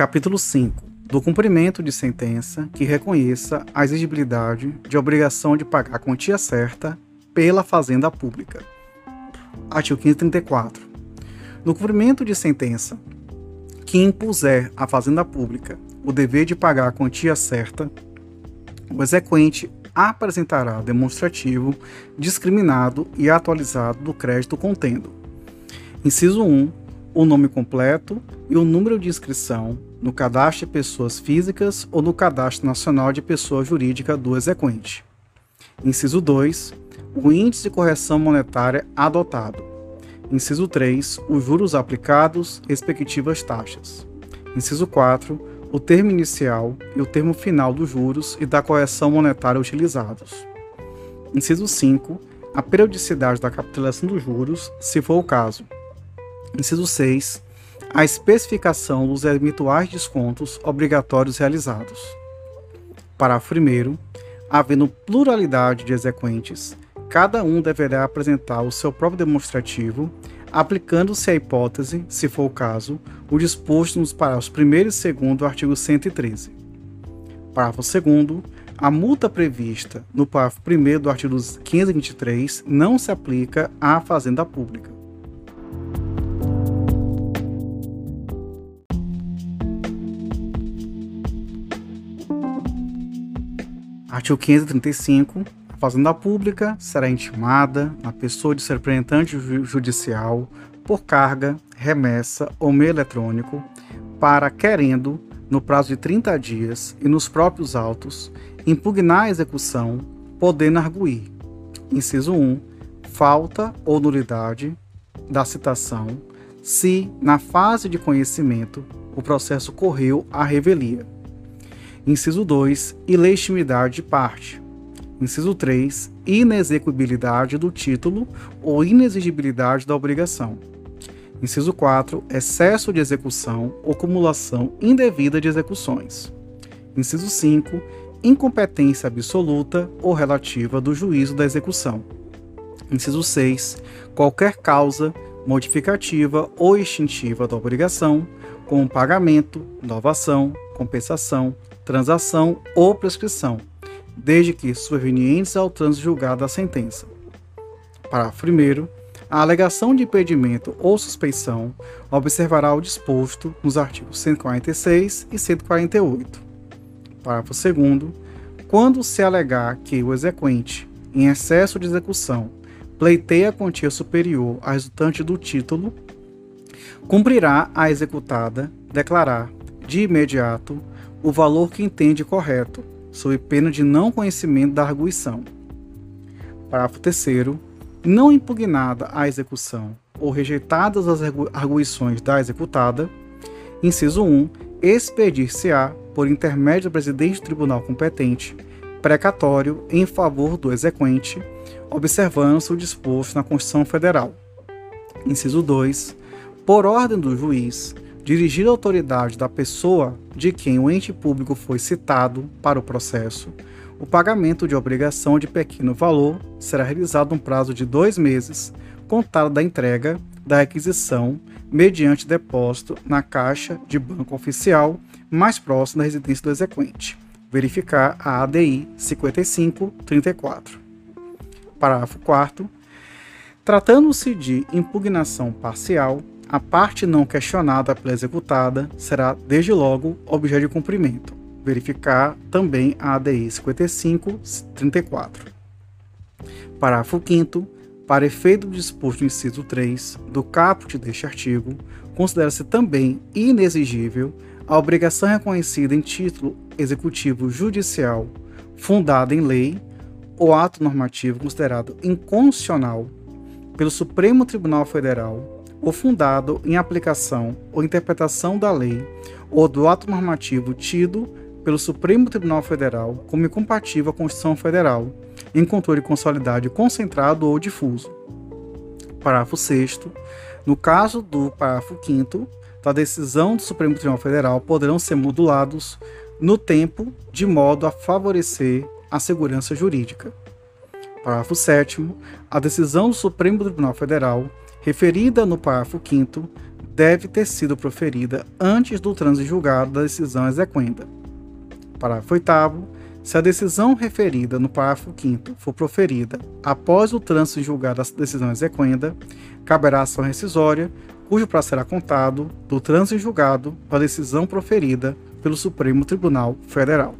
Capítulo 5. Do cumprimento de sentença que reconheça a exigibilidade de obrigação de pagar a quantia certa pela fazenda pública. Artigo 534. No cumprimento de sentença que impuser à fazenda pública o dever de pagar a quantia certa, o exequente apresentará demonstrativo discriminado e atualizado do crédito contendo. Inciso 1. O nome completo e o número de inscrição no cadastro de pessoas físicas ou no cadastro nacional de pessoa jurídica do exequente. Inciso 2. O índice de correção monetária adotado. Inciso 3. Os juros aplicados, respectivas taxas. Inciso 4 o termo inicial e o termo final dos juros e da correção monetária utilizados. Inciso 5. A periodicidade da capitalização dos juros, se for o caso. Inciso 6. A especificação dos eventuais descontos obrigatórios realizados. Parágrafo 1. Havendo pluralidade de exequentes, cada um deverá apresentar o seu próprio demonstrativo aplicando-se a hipótese, se for o caso, o disposto nos parágrafos 1 e 2 do artigo 113. Parágrafo 2 a multa prevista no parágrafo 1 do artigo 523 não se aplica à fazenda pública. Artigo 535 fazenda pública será intimada na pessoa de seu representante judicial por carga, remessa ou meio eletrônico para, querendo, no prazo de 30 dias e nos próprios autos, impugnar a execução, podendo arguir. Inciso 1. Falta ou nulidade da citação, se, na fase de conhecimento, o processo correu à revelia. Inciso 2. Ilegitimidade de parte, Inciso 3. Inexecuibilidade do título ou inexigibilidade da obrigação. Inciso 4. Excesso de execução ou acumulação indevida de execuções. Inciso 5. Incompetência absoluta ou relativa do juízo da execução. Inciso 6. Qualquer causa modificativa ou extintiva da obrigação, como pagamento, inovação, compensação, transação ou prescrição desde que supervenientes ao trânsito julgado da sentença. Parágrafo 1. A alegação de impedimento ou suspeição observará o disposto nos artigos 146 e 148. Parágrafo 2. Quando se alegar que o exequente, em excesso de execução, pleiteia a quantia superior à resultante do título, cumprirá a executada declarar, de imediato, o valor que entende correto, sob pena de não conhecimento da arguição. Parágrafo 3 não impugnada a execução ou rejeitadas as arguições da executada, inciso 1, expedir-se-á, por intermédio do presidente do tribunal competente, precatório em favor do exequente, observando-se o disposto na Constituição Federal. Inciso 2, por ordem do juiz, dirigir a autoridade da pessoa de quem o ente público foi citado para o processo, o pagamento de obrigação de pequeno valor será realizado no prazo de dois meses, contado da entrega da requisição, mediante depósito na caixa de banco oficial mais próximo da residência do exequente. Verificar a ADI 5534. Parágrafo 4. Tratando-se de impugnação parcial, a parte não questionada pela executada será, desde logo, objeto de cumprimento. Verificar também a ADI 5534. Parágrafo 5 Para efeito do disposto no inciso 3 do caput deste artigo, considera-se também inexigível a obrigação reconhecida em título executivo judicial fundada em lei ou ato normativo considerado inconstitucional pelo Supremo Tribunal Federal ou fundado em aplicação ou interpretação da lei ou do ato normativo tido pelo Supremo Tribunal Federal como incompatível à Constituição Federal, em controle consolidado concentrado ou difuso. Parágrafo 6 No caso do parágrafo 5 da decisão do Supremo Tribunal Federal poderão ser modulados no tempo de modo a favorecer a segurança jurídica. Parágrafo 7 A decisão do Supremo Tribunal Federal referida no parágrafo 5 deve ter sido proferida antes do trânsito julgado da decisão exequenda. Parágrafo 8 se a decisão referida no parágrafo 5 for proferida após o trânsito julgado da decisão exequenda, caberá ação rescisória, cujo prazo será contado do trânsito julgado da decisão proferida pelo Supremo Tribunal Federal.